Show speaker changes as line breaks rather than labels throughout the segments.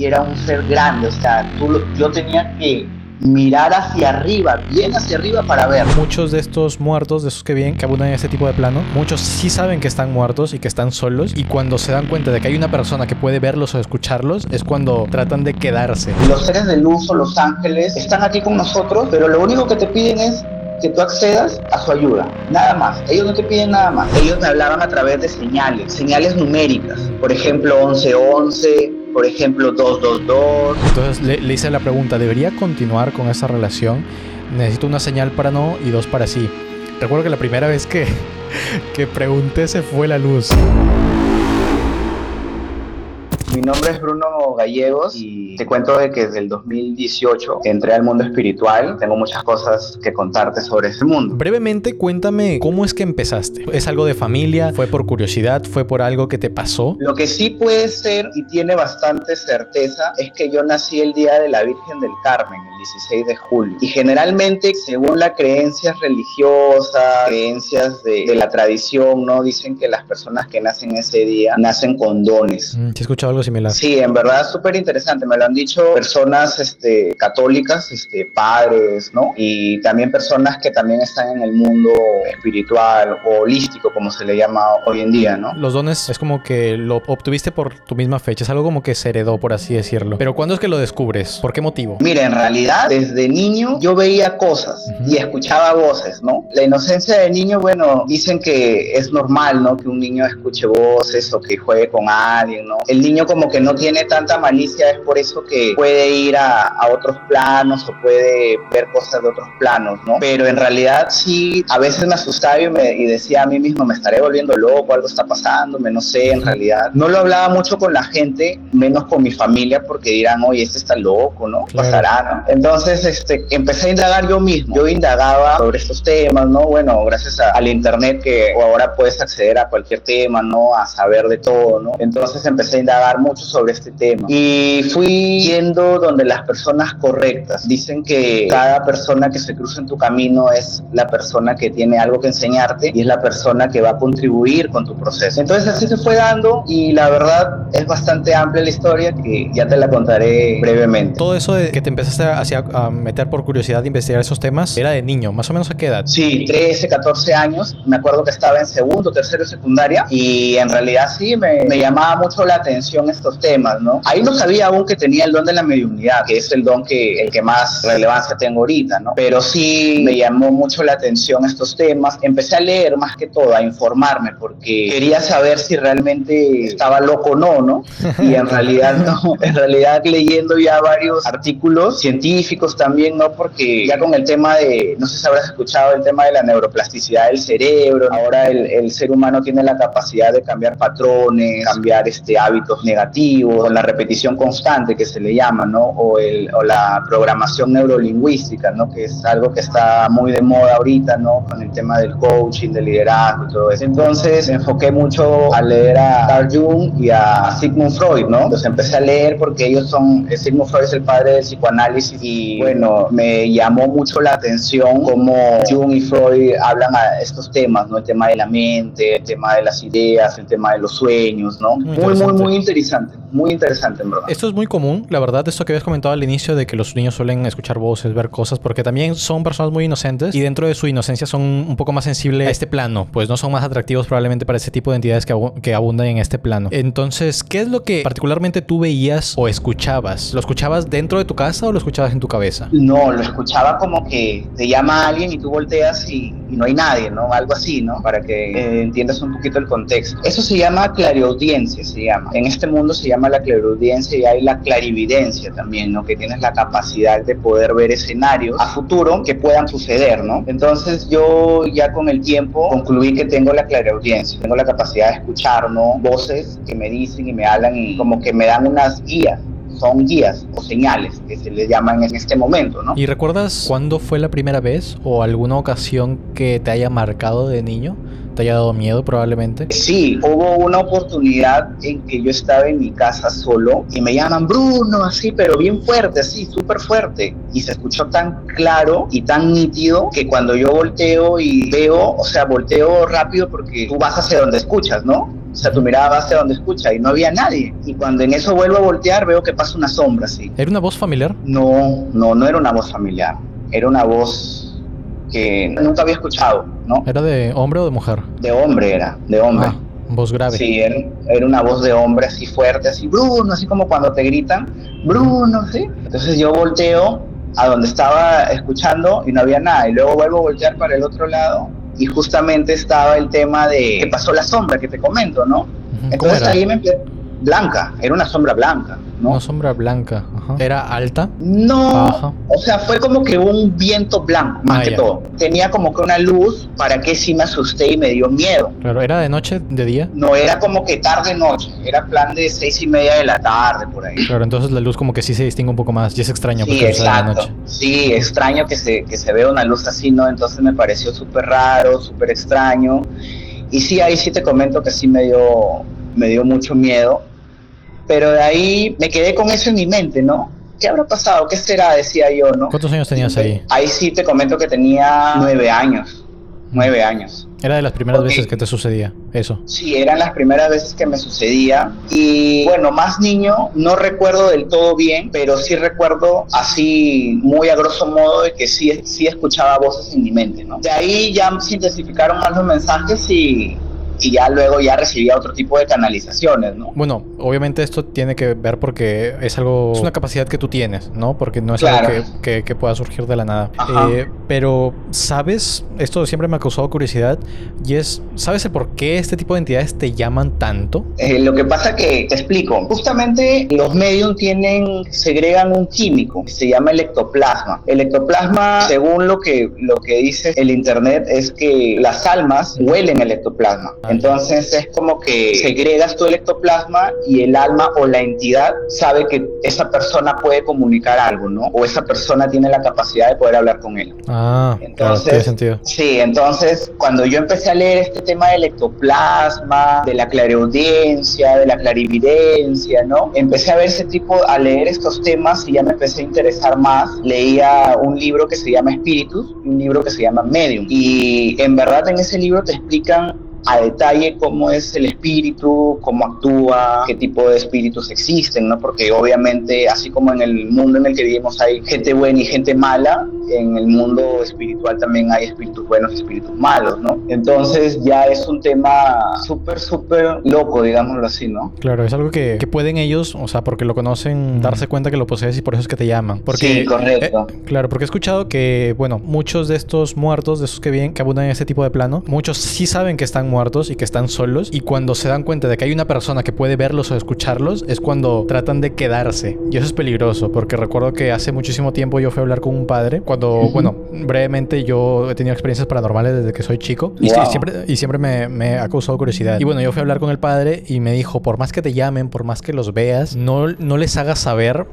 y era un ser grande, o sea, tú, yo tenía que mirar hacia arriba, bien hacia arriba para ver.
Muchos de estos muertos, de esos que vienen, que abundan en este tipo de plano, muchos sí saben que están muertos y que están solos y cuando se dan cuenta de que hay una persona que puede verlos o escucharlos es cuando tratan de quedarse.
Los seres de luz o los ángeles están aquí con nosotros, pero lo único que te piden es que tú accedas a su ayuda, nada más. Ellos no te piden nada más. Ellos me hablaban a través de señales, señales numéricas. Por ejemplo, 1111, por ejemplo, 222.
Entonces le, le hice la pregunta, ¿debería continuar con esa relación? Necesito una señal para no y dos para sí. Recuerdo que la primera vez que, que pregunté se fue la luz.
Mi nombre es Bruno Gallegos y te cuento de que desde el 2018 entré al mundo espiritual. Tengo muchas cosas que contarte sobre ese mundo.
Brevemente, cuéntame cómo es que empezaste. ¿Es algo de familia? ¿Fue por curiosidad? ¿Fue por algo que te pasó?
Lo que sí puede ser y tiene bastante certeza es que yo nací el día de la Virgen del Carmen, el 16 de julio. Y generalmente, según las creencias religiosas, creencias de, de la tradición, ¿no? Dicen que las personas que nacen ese día nacen con dones.
Mm, ¿Te he escuchado algo similar?
Sí, en verdad súper interesante. Me lo han dicho personas este, católicas, este, padres, ¿no? Y también personas que también están en el mundo espiritual o holístico, como se le llama hoy en día, ¿no?
Los dones es como que lo obtuviste por tu misma fecha, es algo como que se heredó, por así decirlo. Pero ¿cuándo es que lo descubres? ¿Por qué motivo?
Mira, en realidad, desde niño yo veía cosas y escuchaba voces, ¿no? La inocencia de niño, bueno, dicen que es normal, ¿no? Que un niño escuche voces o que juegue con alguien, ¿no? El niño como que no tiene tanta malicia, es por eso que puede ir a, a otros planos o puede ver cosas de otros planos, ¿no? Pero en realidad sí, a veces me asustaba y, me, y decía a mí mismo, me estaré volviendo loco, algo está pasándome, no sé, en realidad. No lo hablaba mucho con la gente, menos con mi familia, porque dirán, oye, este está loco, ¿no?
Claro.
Pasará, ¿no? Entonces, este, empecé a indagar yo mismo. Yo indagaba sobre estos temas, ¿no? Bueno, gracias a- al internet que ahora puedes acceder a cualquier tema, ¿no? A saber de todo, ¿no? Entonces empecé a indagar mucho sobre este tema. Y fui yendo donde las personas correctas. Dicen que cada persona que se cruza en tu camino es la persona que tiene algo que enseñarte y es la persona que va a contribuir con tu proceso. Entonces así se fue dando y la verdad es bastante amplia la historia que ya te la contaré brevemente.
Todo eso de que te empezaste a, hacia- a meter por curiosidad de investigar esos temas era de niño, más o menos a qué edad.
Sí, 13, 14 años. Me acuerdo que estaba en segundo, tercero, secundaria. Y en realidad sí, me, me llamaba mucho la atención estos temas, ¿no? Ahí no sabía aún que tenía el don de la mediunidad, que es el don que, el que más relevancia tengo ahorita, ¿no? Pero sí me llamó mucho la atención estos temas. Empecé a leer más que todo, a informarme, porque quería saber si realmente estaba loco o no, ¿no? Y en realidad no. En realidad leyendo ya varios artículos científicos también, ¿no? Porque ya con el tema de, no sé si habrás escuchado el tema de la neuroplasticidad del cerebro, ahora el, el ser humano tiene la capacidad de cambiar patrones, cambiar este, hábitos negativos, con la repetición constante que se le llama, ¿no? O, el, o la programación neurolingüística, ¿no? Que es algo que está muy de moda ahorita, ¿no? Con el tema del coaching, del liderazgo y todo eso. Entonces me enfoqué mucho a leer a Carl Jung y a Sigmund Freud, ¿no? Entonces empecé a leer porque ellos son, eh, Sigmund Freud es el padre del psicoanálisis y bueno, me llamó mucho la atención cómo Jung y Freud hablan a estos temas, ¿no? El tema de la mente, el tema de las ideas, el tema de los sueños, ¿no? Muy, muy, muy interesante, muy interesante en verdad.
Esto es muy común, la verdad, esto que habías comentado al inicio de que los niños suelen escuchar voces, ver cosas, porque también son personas muy inocentes y dentro de su inocencia son un poco más sensibles a este plano, pues no son más atractivos probablemente para ese tipo de entidades que, abu- que abundan en este plano. Entonces, ¿qué es lo que particularmente tú veías o escuchabas? ¿Lo escuchabas dentro de tu casa o lo escuchabas en tu cabeza?
No, lo escuchaba como que te llama alguien y tú volteas y, y no hay nadie, ¿no? Algo así, ¿no? Para que eh, entiendas un poquito el contexto. Eso se llama clariaudiencia, se llama. En este mundo se llama la clariaudiencia y hay la clarividencia también, ¿no? Que tienes la capacidad de poder ver escenarios a futuro que puedan suceder, ¿no? Entonces yo ya con el tiempo concluí que tengo la clariaudiencia, tengo la capacidad de escuchar, ¿no? Voces que me dicen y me hablan y como que me dan unas guías son guías o señales que se les llaman en este momento, ¿no?
¿Y recuerdas cuándo fue la primera vez o alguna ocasión que te haya marcado de niño? ¿Te te haya dado miedo probablemente.
Sí, hubo una oportunidad en que yo estaba en mi casa solo y me llaman Bruno, así, pero bien fuerte, así, súper fuerte. Y se escuchó tan claro y tan nítido que cuando yo volteo y veo, o sea, volteo rápido porque tú vas hacia donde escuchas, ¿no? O sea, tu mirada va hacia donde escucha y no había nadie. Y cuando en eso vuelvo a voltear, veo que pasa una sombra así.
¿Era una voz familiar?
No, no, no era una voz familiar. Era una voz que nunca había escuchado, ¿no?
¿Era de hombre o de mujer?
De hombre era, de hombre.
Ah, voz grave.
Sí, era, era una voz de hombre así fuerte, así, Bruno, así como cuando te gritan, Bruno, ¿sí? Entonces yo volteo a donde estaba escuchando y no había nada. Y luego vuelvo a voltear para el otro lado y justamente estaba el tema de que pasó la sombra que te comento, ¿no?
Ujú. ¿Cómo
Entonces ahí me blanca, era una sombra blanca, ¿no?
Una sombra blanca. ajá. ¿Era alta?
No,
Ajá.
o sea, fue como que un viento blanco, más
Ah,
que
ya.
todo. Tenía como que una luz para que sí me asusté y me dio miedo.
Claro, ¿era de noche, de día?
No era como que tarde noche, era plan de seis y media de la tarde por ahí.
Claro, entonces la luz como que sí se distingue un poco más y es extraño
Sí,
porque sea de
exacto.
noche.
Sí, extraño que se, que se vea una luz así, ¿no? Entonces me pareció súper raro, súper extraño. Y sí, ahí sí te comento que sí me dio, me dio mucho miedo. Pero de ahí me quedé con eso en mi mente, ¿no? ¿Qué habrá pasado? ¿Qué será? Decía yo, ¿no?
¿Cuántos años tenías ahí?
Ahí sí te comento que tenía nueve años. Nueve años.
Era de las primeras veces que te sucedía eso.
Sí, eran las primeras veces que me sucedía. Y bueno, más niño, no recuerdo del todo bien, pero sí recuerdo así, muy a grosso modo, de que sí, sí escuchaba voces en mi mente, ¿no? De ahí ya se intensificaron más los mensajes y, y ya luego ya recibía otro tipo de canalizaciones, ¿no?
Bueno, obviamente esto tiene que ver porque es algo, es una capacidad que tú tienes, ¿no? Porque no es algo
Claro.
que, que- que pueda surgir de la nada. Eh, pero, ¿sabes? Esto siempre me ha causado curiosidad y es, ¿sabes el por qué este tipo de entidades te llaman tanto?
Eh, lo que pasa que, te explico, justamente los medium tienen, segregan un químico que se llama el ectoplasma. El ectoplasma, según lo que, lo que dice el internet, es que las almas huelen el ectoplasma.
Ah,
Entonces es como que segregas todo el ectoplasma y el alma o la entidad sabe que esa persona puede comunicar algo, ¿no? O esa persona tiene la capacidad de poder hablar con él.
Ah, claro,
Entonces-
tiene sentido.
Sí, entonces cuando yo empecé a leer este tema del ectoplasma, de la clareaudiencia, de la clarividencia, ¿no? Empecé a ver ese tipo, a leer estos temas y ya me empecé a interesar más. Leía un libro que se llama Espíritus y un libro que se llama Medium. Y en verdad en ese libro te explican a detalle cómo es el espíritu, cómo actúa, qué tipo de espíritus existen, ¿no? Porque obviamente, así como en el mundo en el que vivimos hay gente buena y gente mala, en el mundo espiritual también hay espíritus buenos y espíritus malos, ¿no? Entonces ya es un tema súper, súper loco, digámoslo así, ¿no?
Claro, es algo que, que pueden ellos, o sea, porque lo conocen, darse cuenta que lo posees y por eso es que te llaman. Porque,
sí, correcto.
eh, claro, porque he escuchado que, bueno, muchos de estos muertos, de esos que vienen, que abundan en este tipo de plano, muchos sí saben que están muertos y que están solos. Y cuando se dan cuenta de que hay una persona que puede verlos o escucharlos, es cuando tratan de quedarse. Y eso es peligroso, porque recuerdo que hace muchísimo tiempo yo fui a hablar con un padre. Cuando, bueno, brevemente yo he tenido experiencias paranormales desde que soy chico.
Wow.
y siempre, y siempre me, me ha causado curiosidad. Y bueno, yo fui a hablar con el padre y me dijo, por más que te llamen, por más que los veas, no, no les hagas saber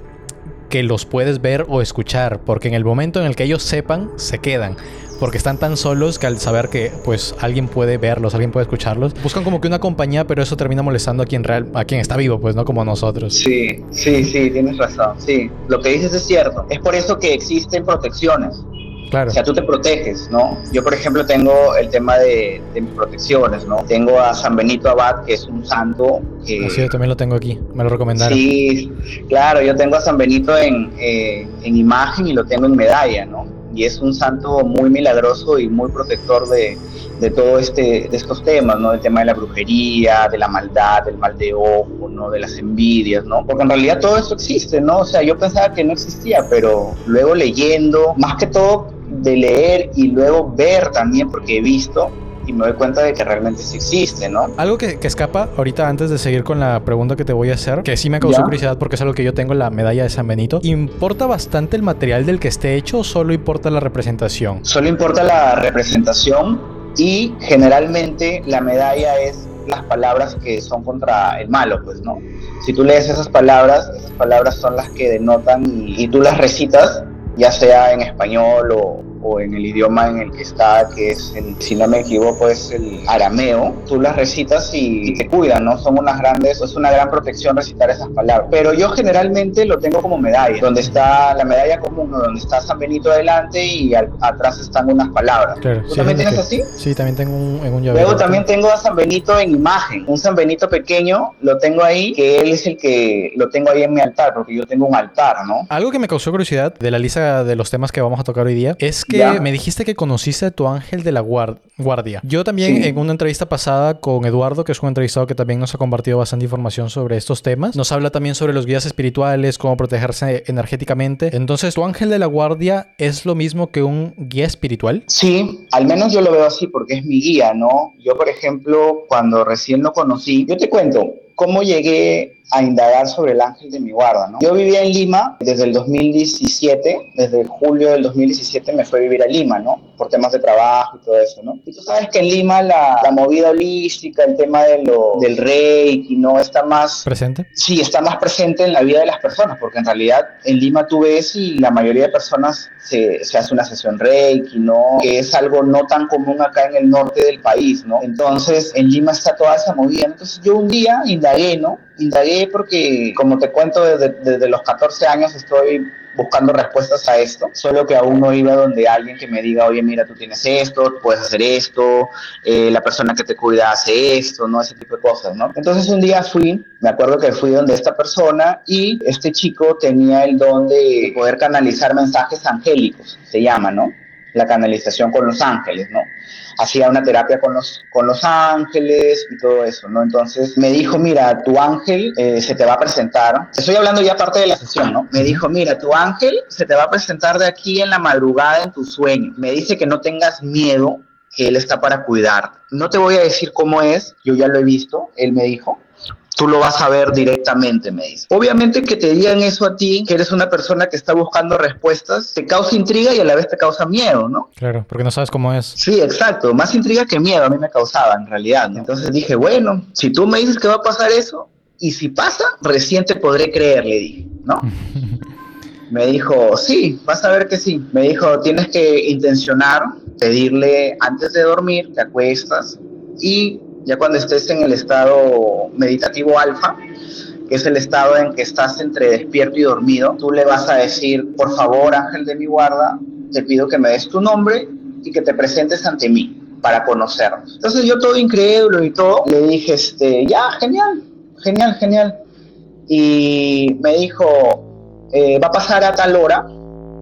que los puedes ver o escuchar, porque en el momento en el que ellos sepan, se quedan. Porque están tan solos que al saber que pues alguien puede verlos, alguien puede escucharlos, buscan como que una compañía, pero eso termina molestando a quien real, a quien está vivo, pues no como nosotros.
Sí, sí, sí, tienes razón. Sí, lo que dices es cierto. Es por eso que existen protecciones.
Claro.
O sea, tú te proteges, ¿no? Yo, por ejemplo, tengo el tema de, de mis protecciones, ¿no? Tengo a San Benito Abad, que es un santo que...
Así yo también lo tengo aquí, me lo recomendaron.
Sí, claro, yo tengo a San Benito en, eh, en imagen y lo tengo en medalla, ¿no? Y es un santo muy milagroso y muy protector de, de todo este, de estos temas, ¿no? El tema de la brujería, de la maldad, del mal de ojo, ¿no? De las envidias, ¿no? Porque en realidad todo esto existe, ¿no? O sea, yo pensaba que no existía, pero luego leyendo, más que todo de leer y luego ver también, porque he visto y me doy cuenta de que realmente sí existe, ¿no?
Algo que, que escapa ahorita antes de seguir con la pregunta que te voy a hacer, que sí me causó
Ya.
curiosidad porque es algo que yo tengo la medalla de San Benito. ¿Importa bastante el material del que esté hecho o solo importa la representación?
Solo importa la representación y generalmente la medalla es las palabras que son contra el malo, pues, ¿no? Si tú lees esas palabras, esas palabras son las que denotan y, y tú las recitas, ya sea en español o, o en el idioma en el que está, que es, el, si no me equivoco, es el arameo, tú las recitas y, te cuidan, ¿no? Son unas grandes, es una gran protección recitar esas palabras. Pero yo generalmente lo tengo como medalla, donde está la medalla común, donde está San Benito adelante y atrás están unas palabras. ¿Tú también tienes así?
Sí, también tengo un, en un
Luego también tengo a San Benito en imagen, un San Benito pequeño, lo tengo ahí, que él es el que lo tengo ahí en mi altar, porque yo tengo un altar, ¿no?
Algo que me causó curiosidad de la lista de los temas que vamos a tocar hoy día es que me dijiste que conociste a tu ángel de la guardia. Yo también en una entrevista pasada con Eduardo, que es un entrevistado que también nos ha compartido bastante información sobre estos temas, nos habla también sobre los guías espirituales, cómo protegerse energéticamente. Entonces, ¿tu ángel de la guardia es lo mismo que un guía espiritual?
Sí, al menos yo lo veo así porque es mi guía, ¿no? Yo, por ejemplo, cuando recién lo conocí, yo te cuento, cómo llegué a indagar sobre el ángel de mi guarda. ¿no? Yo vivía en Lima desde el 2017, desde julio del 2017 me fui a vivir a Lima, ¿no? Por temas de trabajo y todo eso, ¿no? Y tú sabes que en Lima la, la movida holística, el tema de lo, del reiki, ¿no? Está más...
¿Presente?
Sí, está más presente en la vida de las personas, porque en realidad en Lima tú ves y la mayoría de personas se, se hace una sesión reiki, ¿no? Que es algo no tan común acá en el norte del país, ¿no? Entonces en Lima está toda esa movida. Entonces yo un día indagué, ¿no? Indagué porque, como te cuento, desde, los 14 años estoy buscando respuestas a esto, solo que aún no iba donde alguien que me diga, oye, mira, tú tienes esto, puedes hacer esto, eh, la persona que te cuida hace esto, ¿no? Ese tipo de cosas, ¿no? Entonces un día fui, me acuerdo que fui donde esta persona y este chico tenía el don de poder canalizar mensajes angélicos, se llama, ¿no? La canalización con los ángeles, ¿no? hacía una terapia con los, con los ángeles y todo eso, ¿no? Entonces me dijo, mira, tu ángel eh, se te va a presentar. Estoy hablando ya parte de la sesión, ¿no? Me dijo, mira, tu ángel se te va a presentar de aquí en la madrugada en tu sueño. Me dice que no tengas miedo, que él está para cuidar. No te voy a decir cómo es, yo ya lo he visto, él me dijo, tú lo vas a ver directamente, me dice. Obviamente que te digan eso a ti, que eres una persona que está buscando respuestas, te causa intriga y a la vez te causa miedo, ¿no?
Claro, porque no sabes cómo es.
Sí, exacto. Más intriga que miedo a mí me causaba en realidad. Entonces dije, bueno, si tú me dices que va a pasar eso, y si pasa, recién te podré creer, le dije, ¿no? me dijo, sí, vas a ver que sí. Me dijo, tienes que intencionar, pedirle antes de dormir, te acuestas y ya cuando estés en el estado meditativo alfa, que es el estado en que estás entre despierto y dormido, tú le vas a decir, por favor, ángel de mi guarda, te pido que me des tu nombre y que te presentes ante mí para conocernos. Entonces yo todo incrédulo y todo, le dije, este, ya, genial, genial, genial. Y me dijo, eh, va a pasar a tal hora,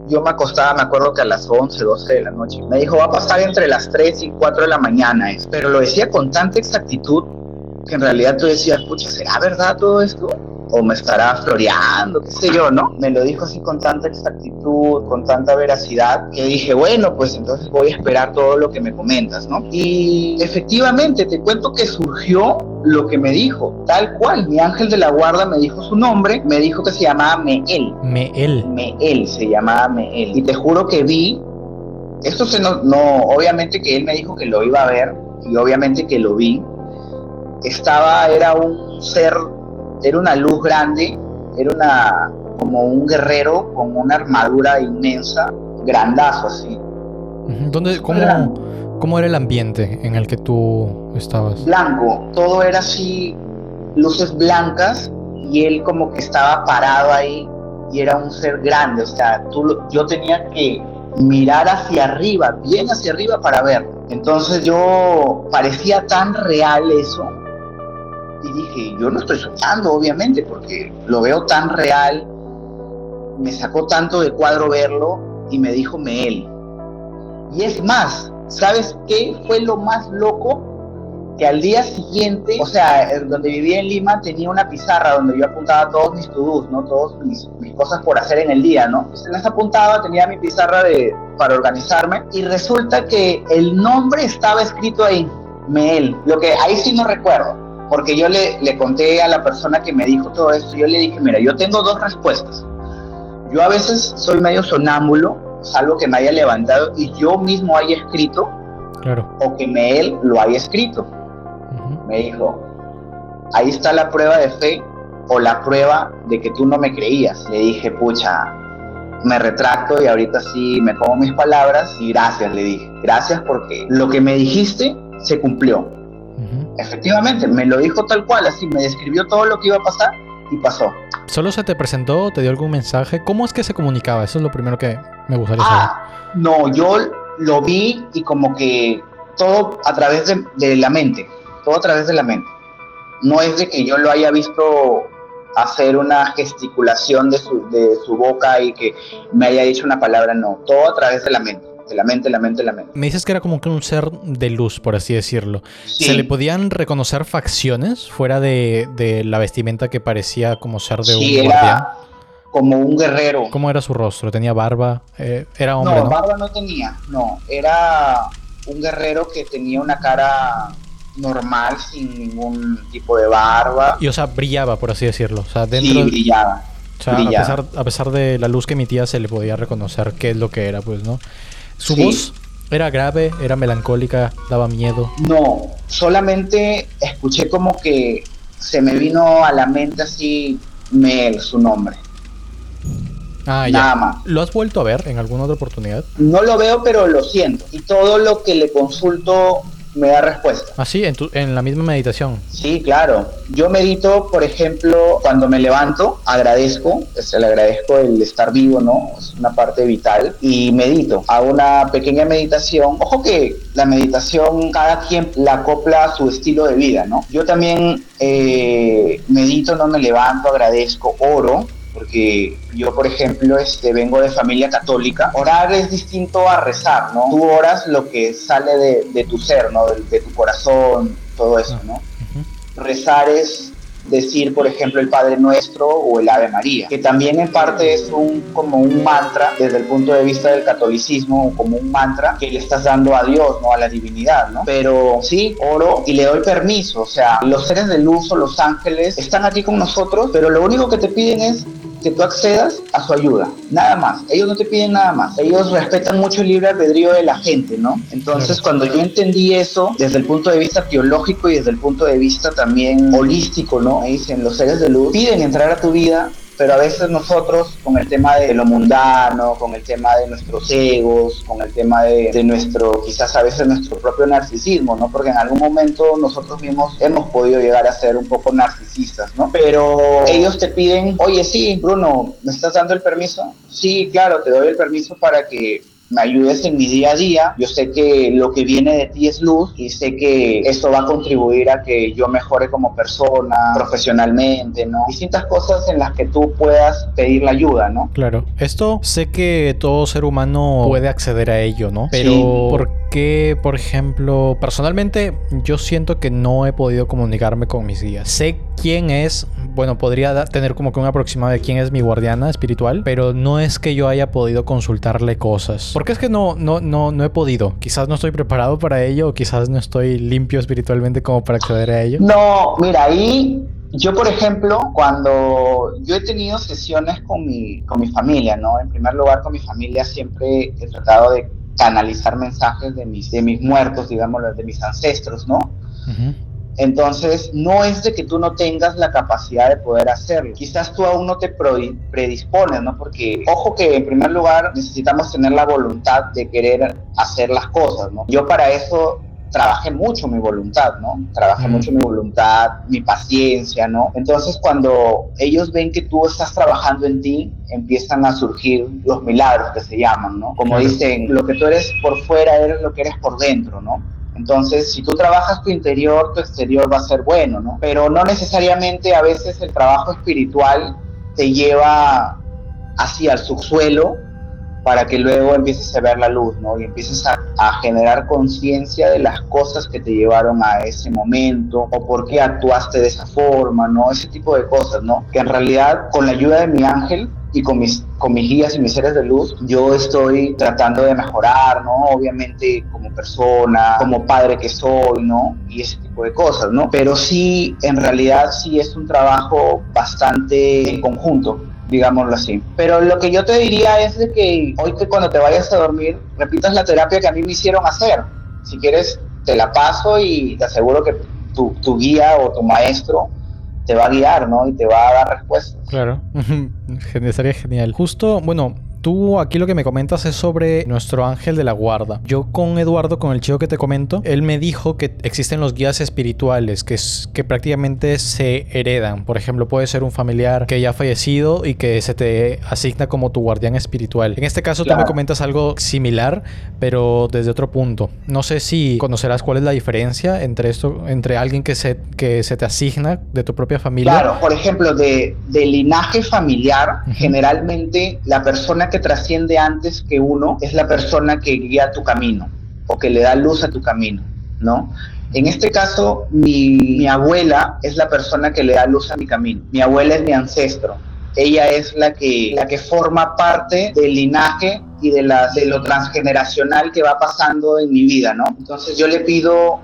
yo me acostaba, me acuerdo que a las 11, 12 de la noche. Me dijo, va a pasar entre las 3 y 4 de la mañana. Pero lo decía con tanta exactitud que en realidad tú decías, pucha, ¿será verdad todo esto? O me estará floreando, qué sé yo, ¿no? Me lo dijo así con tanta exactitud, con tanta veracidad, que dije, bueno, pues entonces voy a esperar todo lo que me comentas, ¿no? Y efectivamente, te cuento que surgió lo que me dijo, tal cual, mi ángel de la guarda me dijo su nombre, me dijo que se llamaba Meel.
Meel.
Meel, se llamaba Meel. Y te juro que vi, esto se no, no, obviamente que él me dijo que lo iba a ver, y obviamente que lo vi, estaba, era un ser era una luz grande, era una como un guerrero con una armadura inmensa, grandazo así.
¿Dónde, cómo, cómo, era el ambiente en el que tú estabas?
Blanco, todo era así, luces blancas y él como que estaba parado ahí y era un ser grande, o sea, tú, yo tenía que mirar hacia arriba, bien hacia arriba para verlo. Entonces yo parecía tan real eso y dije, yo no estoy soñando, obviamente, porque lo veo tan real, me sacó tanto de cuadro verlo y me dijo Meel. Y es más, ¿sabes qué fue lo más loco? Que al día siguiente, o sea, donde vivía en Lima, tenía una pizarra donde yo apuntaba todos mis to ¿no? Todas mis, cosas por hacer en el día, ¿no? Entonces en las apuntaba, tenía mi pizarra de, para organizarme y resulta que el nombre estaba escrito ahí, Meel. Lo que ahí sí no recuerdo porque yo le, le conté a la persona que me dijo todo esto, yo le dije, mira, yo tengo dos respuestas. Yo a veces soy medio sonámbulo, salvo que me haya levantado y yo mismo haya escrito,
claro.
o que me, él lo haya escrito. Me dijo, ahí está la prueba de fe o la prueba de que tú no me creías. Le dije, pucha, me retracto y ahorita sí me pongo mis palabras y gracias, le dije. Gracias porque lo que me dijiste se cumplió. Efectivamente, me lo dijo tal cual, así me describió todo lo que iba a pasar y pasó.
¿Solo se te presentó? ¿Te dio algún mensaje? ¿Cómo es que se comunicaba? Eso es lo primero que me gustaría saber.
Ah, no, yo lo vi y como que todo a través de, de la mente, todo a través de la mente. No es de que yo lo haya visto hacer una gesticulación de su, de su boca y que me haya dicho una palabra, no, todo a través de la mente. La mente, la mente, la mente.
Me dices que era como que un ser de luz, por así decirlo. ¿Se le podían reconocer facciones fuera de, de, la vestimenta que parecía como ser de
sí,
un
era Como un guerrero.
¿Cómo era su rostro? ¿Tenía barba? Eh, ¿Era hombre?
No, barba no tenía, no. Era un guerrero que tenía una cara normal, sin ningún tipo de barba.
Y o sea, brillaba, por así decirlo. O sea, dentro
sí, brillaba.
O sea,
brillaba.
A, pesar, a pesar de la luz que emitía, se le podía reconocer qué es lo que era, pues, ¿no? Su
Sí.
voz era grave, era melancólica, daba miedo.
No, solamente escuché como que se me vino a la mente así Mel, su nombre.
Ah,
Nada
ya.
más.
¿Lo has vuelto a ver en alguna otra oportunidad?
No lo veo, pero lo siento. Y todo lo que le consulto me da respuesta.
Ah, sí, en, tu- en la misma meditación.
Sí, claro. Yo medito, por ejemplo, cuando me levanto, agradezco, se le agradezco el estar vivo, ¿no? Es una parte vital. Y medito, hago una pequeña meditación. Ojo que la meditación, cada quien la acopla a su estilo de vida, ¿no? Yo también eh, medito, no me levanto, agradezco, oro. Porque yo, por ejemplo, este, vengo de familia católica. Orar es distinto a rezar, ¿no? Tú oras lo que sale de, de tu ser, ¿no? De, de tu corazón, todo eso, ¿no? Rezar es decir, por ejemplo, el Padre Nuestro o el Ave María, que también en parte es un, como un mantra desde el punto de vista del catolicismo, como un mantra que le estás dando a Dios, ¿no? A la divinidad, ¿no? Pero sí, oro y le doy permiso, o sea, los seres de luz o los ángeles están aquí con nosotros, pero lo único que te piden es que tú accedas a su ayuda, nada más. Ellos no te piden nada más. Ellos respetan mucho el libre albedrío de la gente, ¿no? Entonces, cuando yo entendí eso desde el punto de vista teológico y desde el punto de vista también holístico, ¿no? Me dicen, los seres de luz piden entrar a tu vida, pero a veces nosotros con el tema de lo mundano, con el tema de nuestros egos, con el tema de, de nuestro, quizás a veces nuestro propio narcisismo, ¿no? Porque en algún momento nosotros mismos hemos podido llegar a ser un poco narcisistas, ¿no? Pero ellos te piden, oye, sí, Bruno, ¿me estás dando el permiso? Sí, claro, te doy el permiso para que me ayudes en mi día a día. Yo sé que lo que viene de ti es luz y sé que esto va a contribuir a que yo mejore como persona, profesionalmente, ¿no? Distintas cosas en las que tú puedas pedir la ayuda, ¿no?
Claro. Esto sé que todo ser humano puede acceder a ello, ¿no? Pero
Sí.
¿por qué, por ejemplo, personalmente yo siento que no he podido comunicarme con mis guías? Sé quién es, bueno, podría tener como que un aproximado de quién es mi guardiana espiritual, pero no es que yo haya podido consultarle cosas. Porque es que no, no, no, no he podido. Quizás no estoy preparado para ello o quizás no estoy limpio espiritualmente como para acceder a ello.
No, mira, ahí yo, por ejemplo, cuando yo he tenido sesiones con mi, con mi familia, ¿no? En primer lugar, con mi familia siempre he tratado de canalizar mensajes de mis, de mis muertos, digamos, de mis ancestros, ¿no? Entonces, no es de que tú no tengas la capacidad de poder hacerlo. Quizás tú aún no te predispones, ¿no? Porque, ojo que en primer lugar necesitamos tener la voluntad de querer hacer las cosas, ¿no? Yo para eso trabajé mucho mi voluntad, ¿no? Trabajé
Mm.
mucho mi voluntad, mi paciencia, ¿no? Entonces, cuando ellos ven que tú estás trabajando en ti, empiezan a surgir los milagros que se llaman, ¿no? Como
Claro.
dicen, lo que tú eres por fuera eres lo que eres por dentro, ¿no? Entonces, si tú trabajas tu interior, tu exterior va a ser bueno, ¿no? Pero no necesariamente a veces el trabajo espiritual te lleva hacia el subsuelo para que luego empieces a ver la luz, ¿no? Y empieces a, a generar conciencia de las cosas que te llevaron a ese momento o por qué actuaste de esa forma, ¿no? Ese tipo de cosas, ¿no? Que en realidad con la ayuda de mi ángel y con mis, con mis guías y mis seres de luz, yo estoy tratando de mejorar, ¿no? Obviamente como persona, como padre que soy, ¿no? Y ese tipo de cosas, ¿no? Pero sí, en realidad sí es un trabajo bastante en conjunto, digámoslo así. Pero lo que yo te diría es de que hoy que cuando te vayas a dormir, repitas la terapia que a mí me hicieron hacer. Si quieres, te la paso y te aseguro que tu, tu guía o tu maestro te va a guiar, ¿no? Y te va a dar respuestas.
Claro, estaría genial. Justo, bueno, Tú aquí lo que me comentas es sobre nuestro ángel de la guarda. Yo con Eduardo, con el chico que te comento, él me dijo que existen los guías espirituales que, es, que prácticamente se heredan. Por ejemplo, puede ser un familiar que ya ha fallecido y que se te asigna como tu guardián espiritual. En este caso tú me comentas algo similar, pero desde otro punto. No sé si conocerás cuál es la diferencia entre esto, entre alguien que se, que se te asigna de tu propia familia.
Claro, por ejemplo, de, de linaje familiar, generalmente la persona que trasciende antes que uno es la persona que guía tu camino o que le da luz a tu camino, ¿no? En este caso, mi, mi, abuela es la persona que le da luz a mi camino. Mi abuela es mi ancestro. Ella es la que, la que forma parte del linaje y de, la, de lo transgeneracional que va pasando en mi vida, ¿no? Entonces yo le pido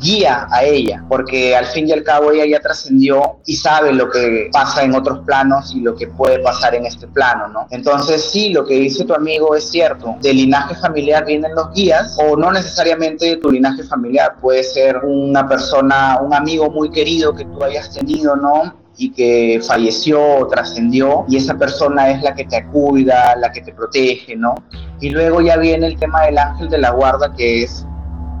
guía a ella, porque al fin y al cabo ella ya trascendió y sabe lo que pasa en otros planos y lo que puede pasar en este plano, ¿no? Entonces sí, lo que dice tu amigo es cierto, del linaje familiar vienen los guías o no necesariamente de tu linaje familiar, puede ser una persona, un amigo muy querido que tú hayas tenido, ¿no? y que falleció o trascendió y esa persona es la que te cuida, la que te protege, ¿no? Y luego ya viene el tema del ángel de la guarda que es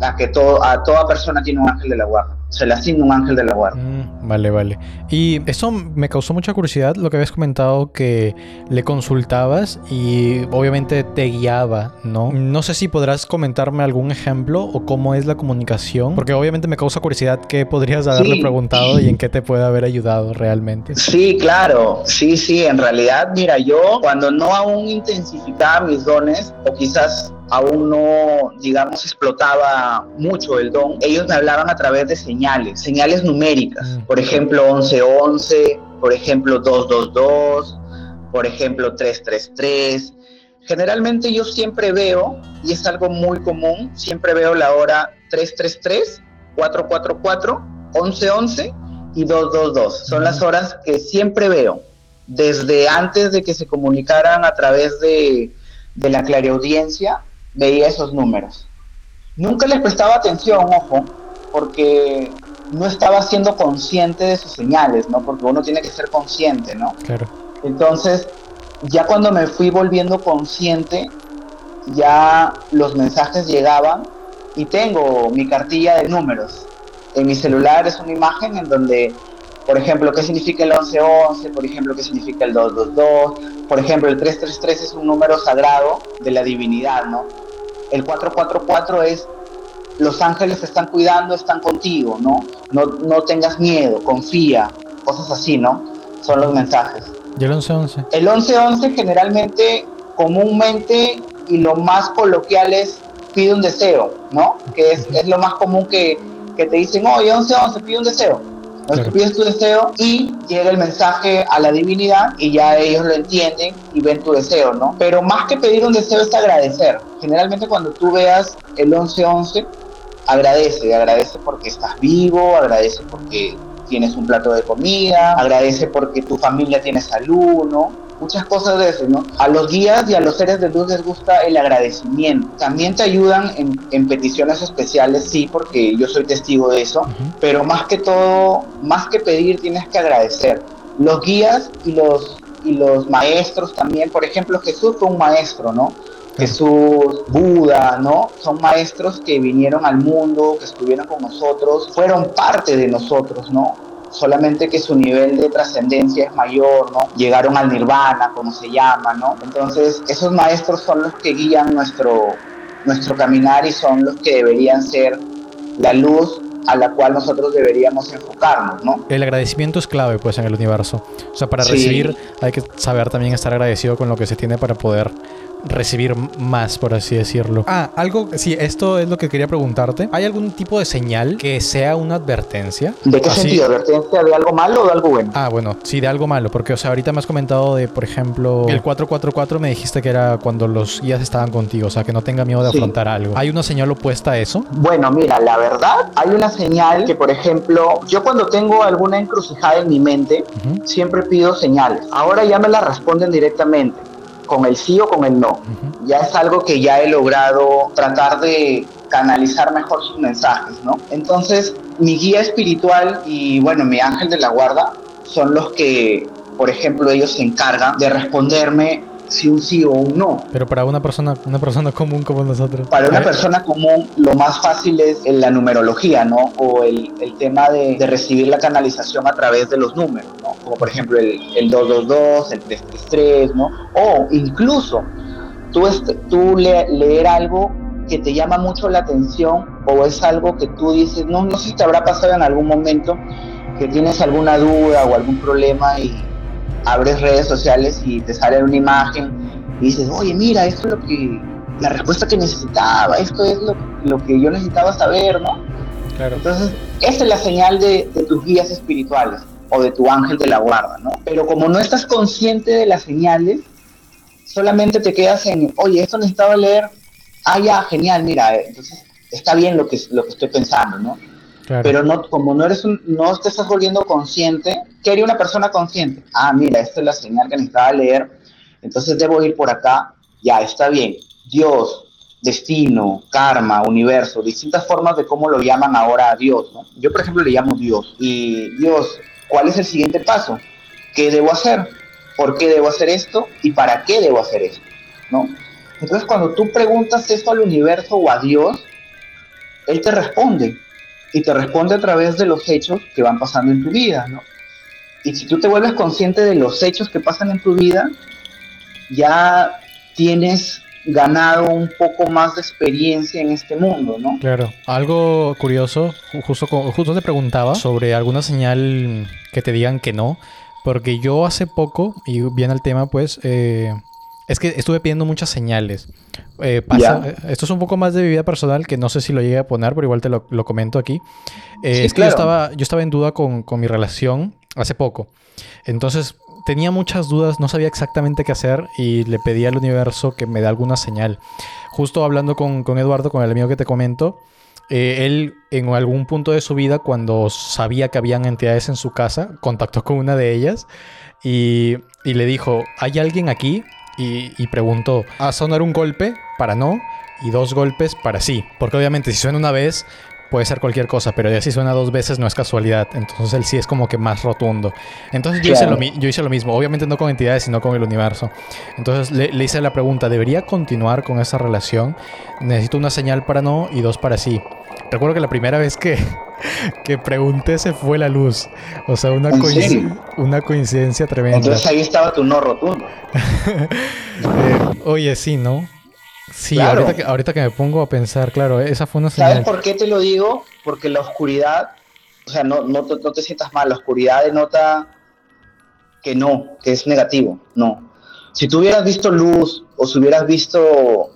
a que todo, a toda persona tiene un ángel de la guarda. Se le asigna un ángel de la guarda.
Mm, vale, vale. Y eso me causó mucha curiosidad, lo que habías comentado que le consultabas y obviamente te guiaba, ¿no? No sé si podrás comentarme algún ejemplo o cómo es la comunicación, porque obviamente me causa curiosidad qué podrías haberle preguntado y en qué te puede haber ayudado realmente.
Sí, claro. Sí, sí. En realidad, mira, yo cuando no aún intensificaba mis dones o quizás aún no, digamos, explotaba mucho el don, ellos me hablaban a través de señales, señales numéricas. Mm. Por ejemplo, 1111, por ejemplo, 222, por ejemplo, 333. Generalmente yo siempre veo, y es algo muy común, siempre veo la hora 333, 444, 1111 y 222. Son las horas que siempre veo, desde antes de que se comunicaran a través de, de la clareaudiencia veía esos números. Nunca les prestaba atención, ojo, porque no estaba siendo consciente de sus señales, ¿no? Porque uno tiene que ser consciente, ¿no?
Claro.
Entonces, ya cuando me fui volviendo consciente, ya los mensajes llegaban y tengo mi cartilla de números. En mi celular es una imagen en donde, por ejemplo, qué significa el 1111, por ejemplo, qué significa el 222, por ejemplo, el 333 es un número sagrado de la divinidad, ¿no? El 444 es los ángeles te están cuidando, están contigo, ¿no? No, no tengas miedo, confía, cosas así, ¿no? Son los mensajes.
¿Y el 1111?
El 1111 generalmente, comúnmente y lo más coloquial es pide un deseo, ¿no? Que es, es lo más común que, que te dicen, oye, 1111, pide un deseo Claro. pides tu deseo y llega el mensaje a la divinidad y ya ellos lo entienden y ven tu deseo, ¿no? Pero más que pedir un deseo es agradecer. Generalmente cuando tú veas el 1111, agradece, agradece porque estás vivo, agradece porque tienes un plato de comida, agradece porque tu familia tiene salud, ¿no? muchas cosas de eso, ¿no? A los guías y a los seres de luz les gusta el agradecimiento. También te ayudan en, peticiones especiales, sí, porque yo soy testigo de eso, pero más que todo, más que pedir, tienes que agradecer. Los guías y los, y los maestros también, por ejemplo, Jesús fue un maestro, ¿no? Jesús, Buda, ¿no? Son maestros que vinieron al mundo, que estuvieron con nosotros, fueron parte de nosotros, ¿no? solamente que su nivel de trascendencia es mayor, ¿no? Llegaron al nirvana, como se llama, ¿no? Entonces, esos maestros son los que guían nuestro, nuestro caminar y son los que deberían ser la luz a la cual nosotros deberíamos enfocarnos, ¿no?
El agradecimiento es clave, pues, en el universo. O sea, para recibir hay que saber también estar agradecido con lo que se tiene para poder recibir más, por así decirlo. Ah, algo, sí, esto es lo que quería preguntarte. ¿Hay algún tipo de señal que sea una advertencia?
¿De qué sentido? ¿Advertencia de algo malo o de algo bueno?
Ah, bueno, sí, de algo malo, porque, o sea, ahorita me has comentado de, por ejemplo, el 444 me dijiste que era cuando los guías estaban contigo, o sea, que no tenga miedo de afrontar algo. ¿Hay una señal opuesta a eso?
Bueno, mira, la verdad, hay una señal que, por ejemplo, yo cuando tengo alguna encrucijada en mi mente, siempre pido señales. Ahora ya me la responden directamente con el sí o con el no. Ya es algo que ya he logrado tratar de canalizar mejor sus mensajes, ¿no? Entonces, mi guía espiritual y, bueno, mi ángel de la guarda son los que, por ejemplo, ellos se encargan de responderme si un sí o un no.
Pero para una persona, una persona común como nosotros.
Para una persona común, lo más fácil es la numerología, ¿no? O el, el tema de, de, recibir la canalización a través de los números, ¿no? Como por ejemplo el, el 222, el 333, ¿no? O incluso tú, tú leer algo que te llama mucho la atención o es algo que tú dices, no, no sé si te habrá pasado en algún momento que tienes alguna duda o algún problema y abres redes sociales y te sale una imagen y dices, oye, mira, esto es lo que, la respuesta que necesitaba, esto es lo, lo que yo necesitaba saber, ¿no? Claro. Entonces, esta es la señal de, de, tus guías espirituales o de tu ángel de la guarda, ¿no? Pero como no estás consciente de las señales, solamente te quedas en, oye, esto necesitaba leer, ah, ya, genial, mira, entonces está bien lo que, lo que estoy pensando, ¿no? Pero no, como no eres un, no te estás volviendo consciente, ¿qué haría una persona consciente? Ah, mira, esta es la señal que necesitaba leer, entonces debo ir por acá, ya, está bien. Dios, destino, karma, universo, distintas formas de cómo lo llaman ahora a Dios. Yo, por ejemplo, le llamo Dios. Y Dios, ¿cuál es el siguiente paso? ¿Qué debo hacer? ¿Por qué debo hacer esto? ¿Y para qué debo hacer esto? ¿No? Entonces, cuando tú preguntas esto al universo o a Dios, Él te responde y te responde a través de los hechos que van pasando en tu vida, ¿no? Y si tú te vuelves consciente de los hechos que pasan en tu vida, ya tienes ganado un poco más de experiencia en este mundo, ¿no?
Claro. Algo curioso, justo, justo te preguntaba sobre alguna señal que te digan que no, porque yo hace poco, y viene el tema, pues, eh, es que estuve pidiendo muchas señales. Eh, pasa, eh, esto es un poco más de mi vida personal que no sé si lo llegué a poner, pero igual te lo, comento aquí. Eh, es que yo, estaba, yo estaba en duda con, con, mi relación hace poco. Entonces tenía muchas dudas, no sabía exactamente qué hacer y le pedí al universo que me dé alguna señal. Justo hablando con, con Eduardo, con el amigo que te comento, él en algún punto de su vida, cuando sabía que habían entidades en su casa, contactó con una de ellas y, y le dijo, ¿hay alguien aquí? y, preguntó, ¿a sonar un golpe para no y dos golpes para sí? Porque obviamente si suena una vez puede ser cualquier cosa, pero ya si suena dos veces no es casualidad. Entonces el sí es como que más rotundo. Entonces yo, hice, lo, yo hice lo mismo, obviamente no con entidades, sino con el universo. Entonces le, le, hice la pregunta, ¿debería continuar con esa relación? Necesito una señal para no y dos para sí. Recuerdo que la primera vez que, que pregunté se fue la luz. O sea, una, una coincidencia tremenda.
Entonces ahí estaba tu no rotundo.
Eh, oye, sí, ¿no? Sí, ahorita, que, ahorita que me pongo a pensar, claro, esa fue una
señal. ¿Sabes por qué te lo digo? Porque la oscuridad, o sea, no, no, no te sientas mal, la oscuridad denota que no, que es negativo, no. Si tú hubieras visto luz o si hubieras visto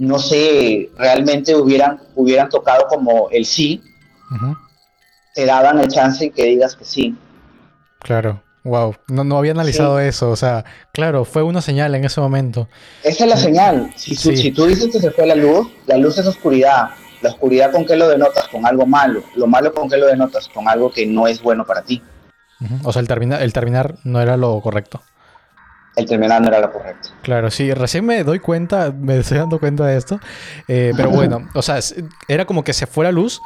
no sé, realmente hubieran, hubieran tocado como el sí, te daban el chance que digas que sí.
Claro, wow, no, no había analizado eso, o sea, claro, fue una señal en ese momento.
Esa es la señal, si, si tú dices que se fue la luz, la luz es oscuridad, la oscuridad con qué lo denotas, con algo malo, lo malo con qué lo denotas, con algo que no es bueno para ti.
O sea, el, terminar el terminar no era lo correcto
el terminal no era lo correcto.
Claro, sí, recién me doy cuenta, me estoy dando cuenta de esto. Eh, pero bueno, o sea, era como que se fue la luz.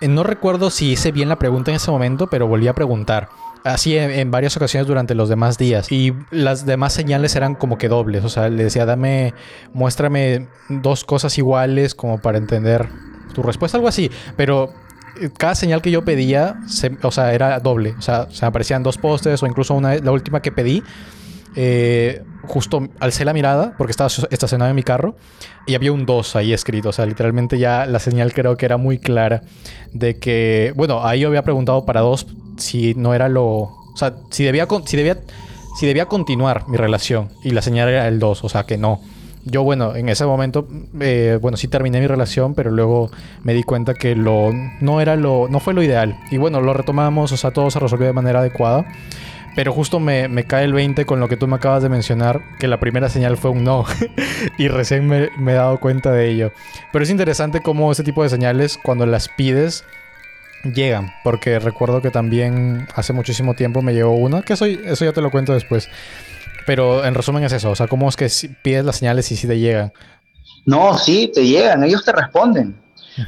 Eh, no recuerdo si hice bien la pregunta en ese momento, pero volví a preguntar. Así en, varias ocasiones durante los demás días. Y las demás señales eran como que dobles. O sea, le decía, dame, muéstrame dos cosas iguales como para entender tu respuesta, algo así. Pero eh, cada señal que yo pedía, o sea, era doble. O sea, se aparecían dos postes o incluso una, la última que pedí eh, justo alcé la mirada porque estaba estacionado en mi carro y había un 2 ahí escrito. O sea, literalmente ya la señal creo que era muy clara de que, bueno, ahí yo había preguntado para dos si no era lo... O sea, si debía, si debía, si debía continuar mi relación y la señal era el 2, o sea, que no. Yo, bueno, en ese momento, eh, bueno, sí terminé mi relación, pero luego me di cuenta que lo, no era lo, no fue lo ideal. Y bueno, lo retomamos, o sea, todo se resolvió de manera adecuada. Pero justo me, me, cae el 20 con lo que tú me acabas de mencionar, que la primera señal fue un no. y recién me, me, he dado cuenta de ello. Pero es interesante cómo ese tipo de señales, cuando las pides, llegan. Porque recuerdo que también hace muchísimo tiempo me llegó una, que eso, eso ya te lo cuento después. Pero en resumen es eso, o sea, cómo es que pides las señales y si te llegan.
No, sí, te llegan, ellos te responden.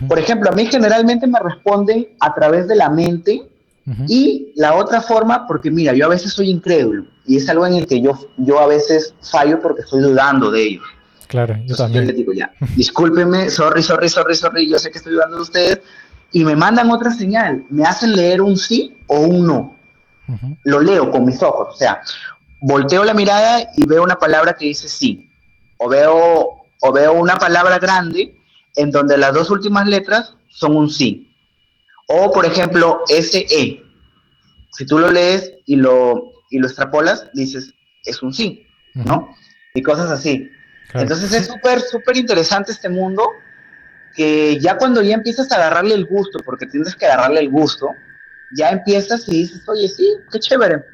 Por ejemplo, a mí generalmente me responden a través de la mente Y la otra forma, porque mira, yo a veces soy incrédulo y es algo en el que yo, yo a veces fallo porque estoy dudando de ellos.
Claro, yo también.
Yo digo, ya, discúlpenme, sorry, sorry, sorry, sorry, yo sé que estoy dudando de ustedes, y me mandan otra señal, me hacen leer un sí o un no. Lo leo con mis ojos, o sea, volteo la mirada y veo una palabra que dice sí, o veo, o veo una palabra grande en donde las dos últimas letras son un sí. O, por ejemplo, SE. Si tú lo lees y lo, y lo extrapolas, dices, es un sí, ¿no? Y cosas así. Entonces es súper, súper interesante este mundo que ya cuando ya empiezas a agarrarle el gusto, porque tienes que agarrarle el gusto, ya empiezas y dices, oye, sí, qué chévere.